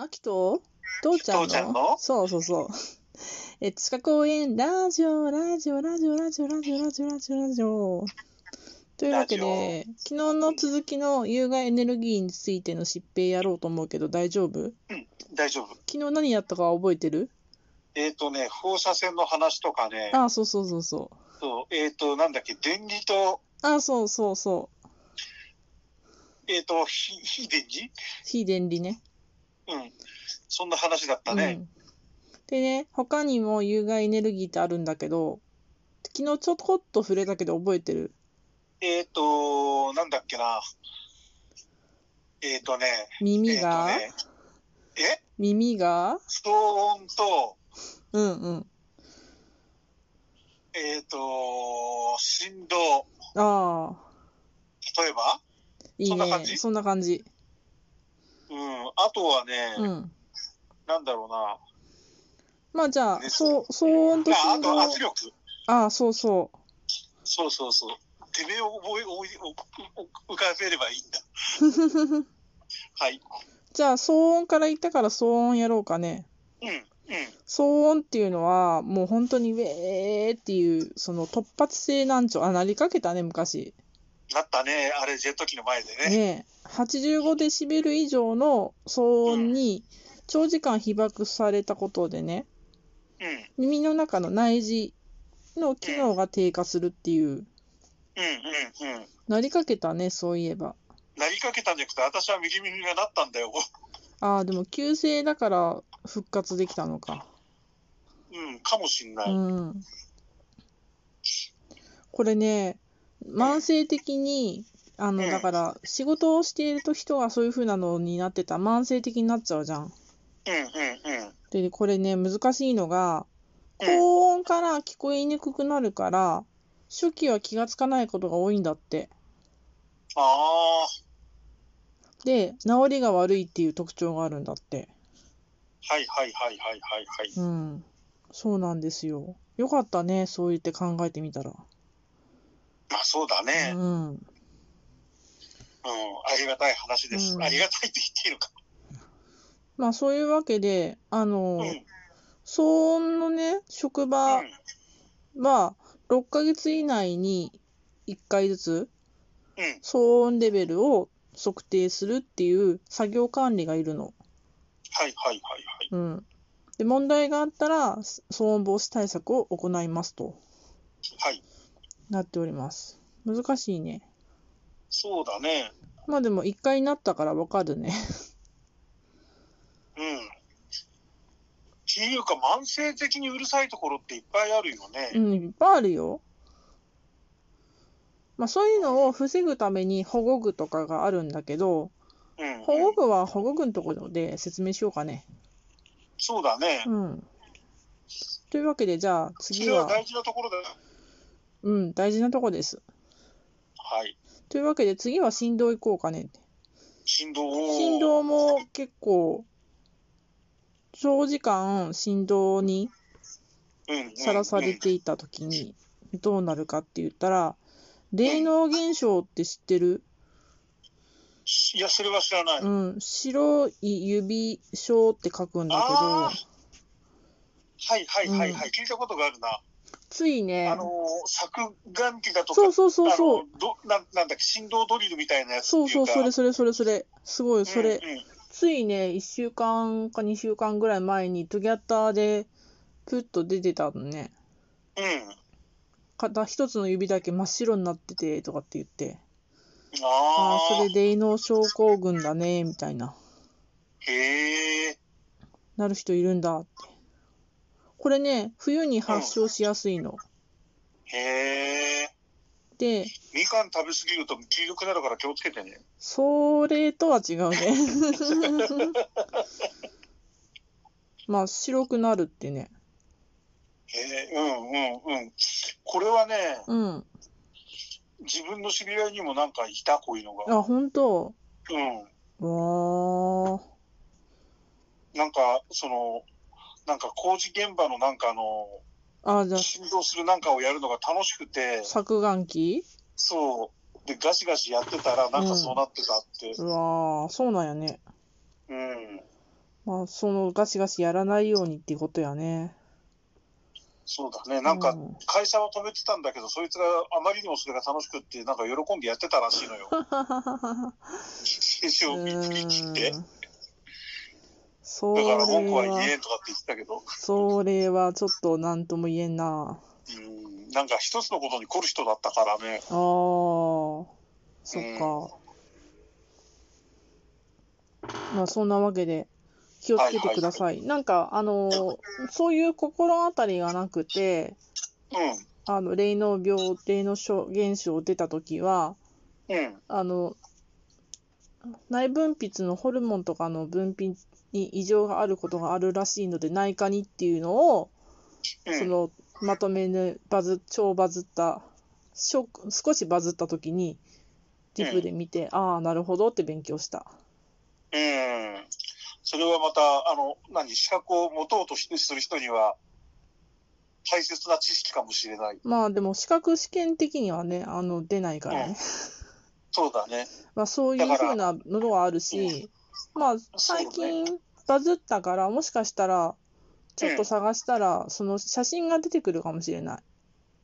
あきと？父ちゃんの？父ちゃんの？そうそうそう。え、地下公園、ラジオ、ラジオ、ラジオ、ラジオ、ラジオ、ラジオ、ラジオ、ラジオ。というわけで、昨日の続きの有害エネルギーについての疾病やろうと思うけど大丈夫？大丈夫。昨日何やったか覚えてる？えっ、とね、放射線の話とかね、あ、そうそうそうそう。そうえっ、と、なんだっけ、電離と、あ、そうそうそう。えっ、と、非非電磁非電離ね。うん。そんな話だったね。うん。でね、他にも有害エネルギーってあるんだけど、昨日ちょこっと触れたけど覚えてる？えっ、と、なんだっけな。えっ、とね、耳が、えっ、とね、え？耳が？騒音と、うんうん。えっ、と、振動。ああ、例えば？いいそんな感じ？ねそんな感じ。うん。あとはね、うん。なんだろうな。まあじゃあ、ねそう騒音とああ振動と圧力。ああ、そうそそうそうそう。てめえを浮かべればいいんだ。う。はい。じゃあ、騒音から言ったから騒音やろうかね。うん、うん。騒音っていうのは、もう本当にウェーっていう、その突発性難聴、あ、なりかけたね、昔。なったね。あれ、ジェット機の前でね。ねえ、85デシベル以上の騒音に長時間被爆されたことでね、うん、耳の中の内耳の機能が低下するっていう、うん、うん、うん。なりかけたね、そういえば。なりかけたんじゃなくて、私は右耳がなったんだよ。ああ、でも急性だから復活できたのか。うん、かもしんない。うん。これね、慢性的に、あの、うんだから、仕事をしていると人がそういう風なのになってたら慢性的になっちゃうじゃん。うん、うん、うん。で、これね、難しいのが、うん高音から聞こえにくくなるから、初期は気がつかないことが多いんだって。ああ、で、治りが悪いっていう特徴があるんだって。はい、はい、はい、はい、はい、はい。うん。そうなんですよ。よかったね、そう言って考えてみたら。あ、そうだね。うん、うん。ありがたい話です。うんありがたいって言っていいのか。まあそういうわけで、あの、うん、うん。騒音のね、職場は6ヶ月以内に1回ずつうん、騒音レベルを測定するっていう作業管理がいるの。はい、はい、はい、はい。うん。で、問題があったら騒音防止対策を行いますとはい。なっております。難しいね。そうだね。まあでも1回になったからわかるね。うん。っていうか、慢性的にうるさいところっていっぱいあるよね。うん、いっぱいあるよ。まあそういうのを防ぐために保護具とかがあるんだけど、うん、保護具は保護具のところで説明しようかね。そうだね。うん。というわけで、じゃあそ次は、れは大事なところだよ。うん、大事なとこです。はい。というわけで、次は振動いこうかね。振動を。振動も結構、長時間振動にさらされていたときにどうなるかって言ったら、霊能現象って知ってる？いや、それは知らない。うん、白い指症って書くんだけあど、はいはいはいはい、うん聞いたことがあるな。ついねあ、のー、削岩機だとか、そうそうそうそう、あのどなんなんだっけ、振動ドリルみたいなやつそそう、いう。それそれそれそれ、すごい、それ、うんうんついね、1週間か2週間ぐらい前にトゥギャッターでプッと出てたのね。うん。片一つの指だけ真っ白になっててとかって言って、あああ、そあれ霊能症候群だね、みたいな、へえ。なる人いるんだって。これね、冬に発症しやすいの。へえ。で、みかん食べ過ぎると黄色くなるから気をつけてね。それとは違うね。まあ、白くなるってね。へえ、うんうんうん。これはね、うん。自分の知り合いにもなんかいた、こういうのが。あ、本当？うん。わー。なんか、その、なんか工事現場のなんかあの、あ、じゃあ、振動するなんかをやるのが楽しくて、削岩機？そう。で、ガシガシやってたら、なんかそうなってたって。うわー、そうなんやね。うん。まあ、そのガシガシやらないようにっていうことやね。そうだね。なんかうん、会社は止めてたんだけど、そいつがあまりにもそれが楽しくって、なんか喜んでやってたらしいのよ。選手を見に来て。うんそだれから文句は言は、えんとかって言ってたけど、それはちょっと何とも言えんな。うん、なんか一つのことに凝る人だったからね。ああ、そっか。まあそんなわけで気をつけてください。なんかあのーそういう心当たりがなくて、うん、あの霊能病、霊能症現象出たときは、うん、あの内分泌のホルモンとかの分泌に異常があることがあるらしいので内科にっていうのを、うん。そのまとめでバズ超バズったしょ少しバズった時にリプで見て、ああなるほどって勉強したうん。それはまた、あの、何、資格を持とうとしてする人には、大切な知識かもしれない。まあでも資格試験的にはねあの出ないからね、そうだね。まあそういうふうなのがあるし、まあ最近バズったからもしかしたらちょっと探したらその写真が出てくるかもしれない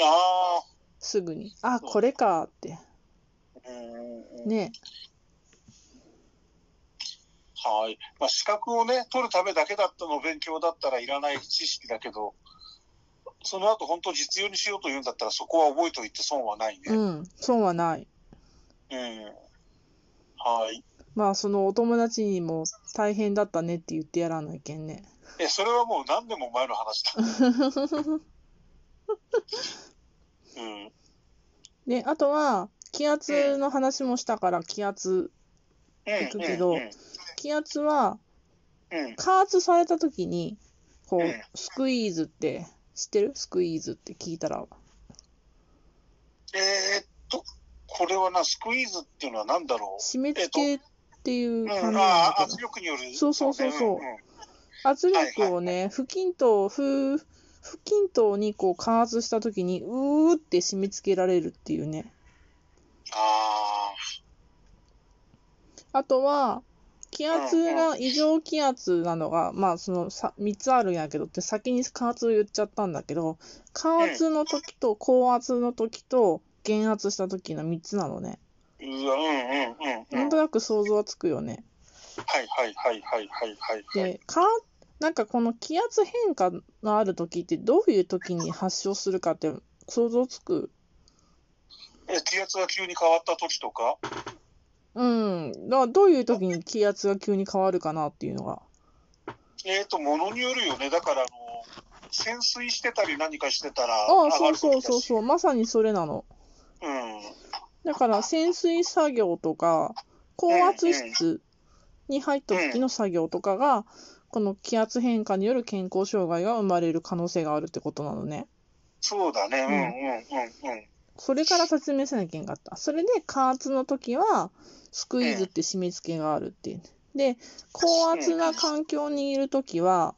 あすぐにあこれかってあ、うん。ねはい。まあ、資格をね、取るためだけだったの勉強だったらいらない知識だけど、その後本当実用にしようというんだったらそこは覚えておいて損はないね。うんそうはないうん。はい。まあそのお友達にも大変だったねって言ってやらないけんねえ、それはもう何年も前の話だ。うん。であとは気圧の話もしたから気圧うん。行くけどうん。気圧はうん。加圧された時にこうスクイーズって知ってる？スクイーズって聞いたらえーっと、これはな、スクイーズっていうのは何だろ締め付けっていうう。感じうん、なんだけど。そうそうそうそう。圧力をね不均等不不均等にこう加圧した時にうーって締め付けられるっていうね。ああ。とは、気圧が異常気圧なのが、まあ、そのさ3つあるんやけどって、先に加圧を言っちゃったんだけど、加圧の時と高圧の時と減圧した時の3つなのね。あ、うわ、うんうんうんうなんんと。なく想像はつくよね。はいはいはいはいはいはい。で、かなんかこの気圧変化のある時ってどういう時に発症するかって想像つく？え、気圧が急に変わった時とか？うん。だからどういう時に気圧が急に変わるかなっていうのが。えっ、と、ものによるよね。だから、あの、潜水してたり何かしてたら、ああ、そうそうそうう。そう。まさにそれなの。うん。だから潜水作業とか高圧室に入った時の作業とかがこの気圧変化による健康障害が生まれる可能性があるってことなのね。そうだね。うんうんうんうん。それから説明せなきゃいけんかった。それで加圧の時はスクイーズって締め付けがあるっていう。で高圧な環境にいる時は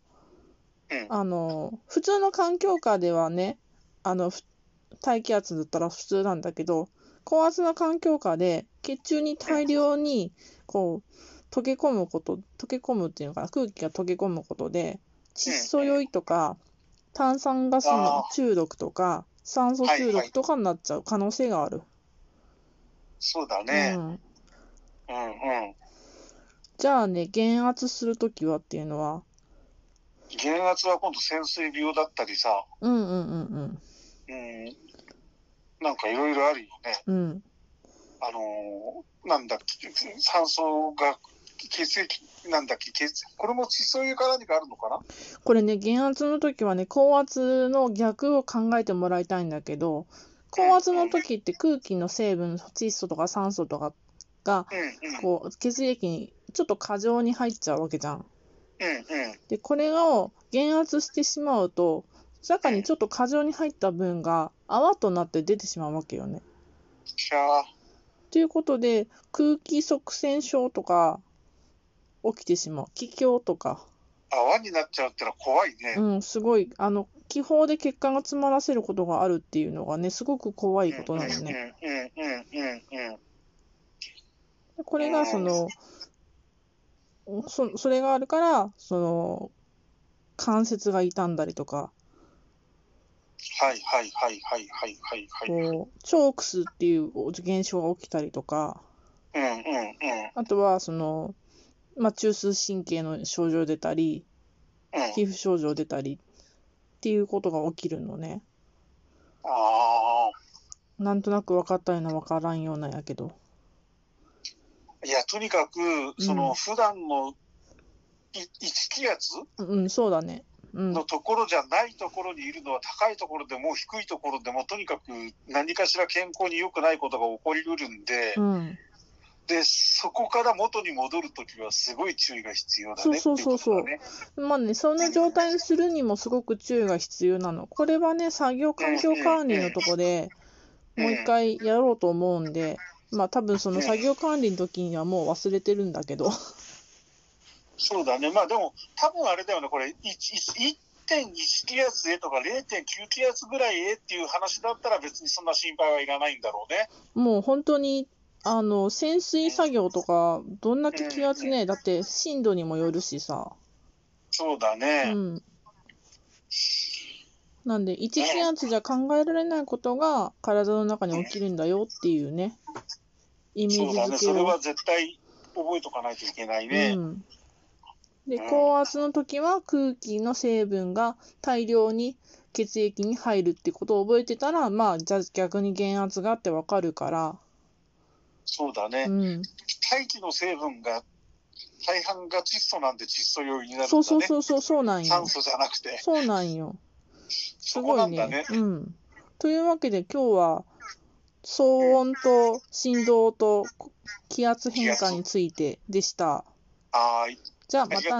うんあの普通の環境下ではねあのふ大気圧だったら普通なんだけど高圧な環境下で血中に大量にこう溶け込むこと溶け込むっていうのかな？空気が溶け込むことで窒素酔いとか炭酸ガスの中毒とか酸素中毒とかになっちゃう可能性がある。そうだうね。ん、うんうん。じゃあね減圧するときはっていうのは？減圧は今度潜水病だったりさ、うんうんうんうんうん。なんかいろいろあるよね。うんあのーなんだっけ、酸素が血液、なんだっけ、血これも窒素油か何かあるのかな？これね減圧の時はね高圧の逆を考えてもらいたいんだけど高圧の時って空気の成分窒素とか酸素とかが。こう血液にちょっと過剰に入っちゃうわけじゃん。うんうん。でこれを減圧してしまうと中にちょっと過剰に入った分が泡となって出てしまうわけよね。ということで空気塞栓症とか起きてしまう気胸とか、泡になっちゃうってのは怖いね。うん、すごいあの気泡で血管が詰まらせることがあるっていうのがねすごく怖いことなのね。うんうんうんうんうん。でこれがそのそそれがあるから、その、関節が傷んだりとか、はいはいはいはいはいはいはい。こう、チョークスっていう現象が起きたりとか、うんうんうん。あとは、その、まあ、中枢神経の症状出たり、うん。皮膚症状出たりっていうことが起きるのね。あなんとなく分かったような分からんようなんやけど。あ。いや、とにかく、そうんの、普段のい1気圧うん、そうだね。うんの。ところじゃないところにいるのは、高いところでも低いところでも、とにかく何かしら健康に良くないことが起こりうるんで、うん。で、そこから元に戻るときはすごい注意が必要だね。そうそうそうそうねまあね、その状態にするにもすごく注意が必要なの。これはね、作業環境管理のとこでもう一回やろうと思うんで、まあ多分その作業管理の時にはもう忘れてるんだけど。そうだね。まあでも、多分あれだよね、これ、1 1.1気圧へとか0.9気圧ぐらいへっていう話だったら別にそんな心配はいらないんだろうね。もう本当に、あの、潜水作業とか、どんだけ気圧ね、だって深度にもよるしさ。そうだね。うん。なんで、1気圧じゃ考えられないことが体の中に起きるんだよっていうね、イメーそうだね。それは。絶対覚えとかないといけないね。うん。で、うん高圧の時は空気の成分が大量に血液に入るってことを覚えてたら、まあ、じゃあ逆に減圧があってわかるから、そうだね。うん。大気の成分が、大半が窒素なんで窒素用になるんだね。そうそうそうそう、そうなんよ酸。素じゃなくて。そうなんよ。すごないね。。ねうん。というわけで今日は騒音と振動と気圧変化についてでした。はーい。じゃあまたねありがとう。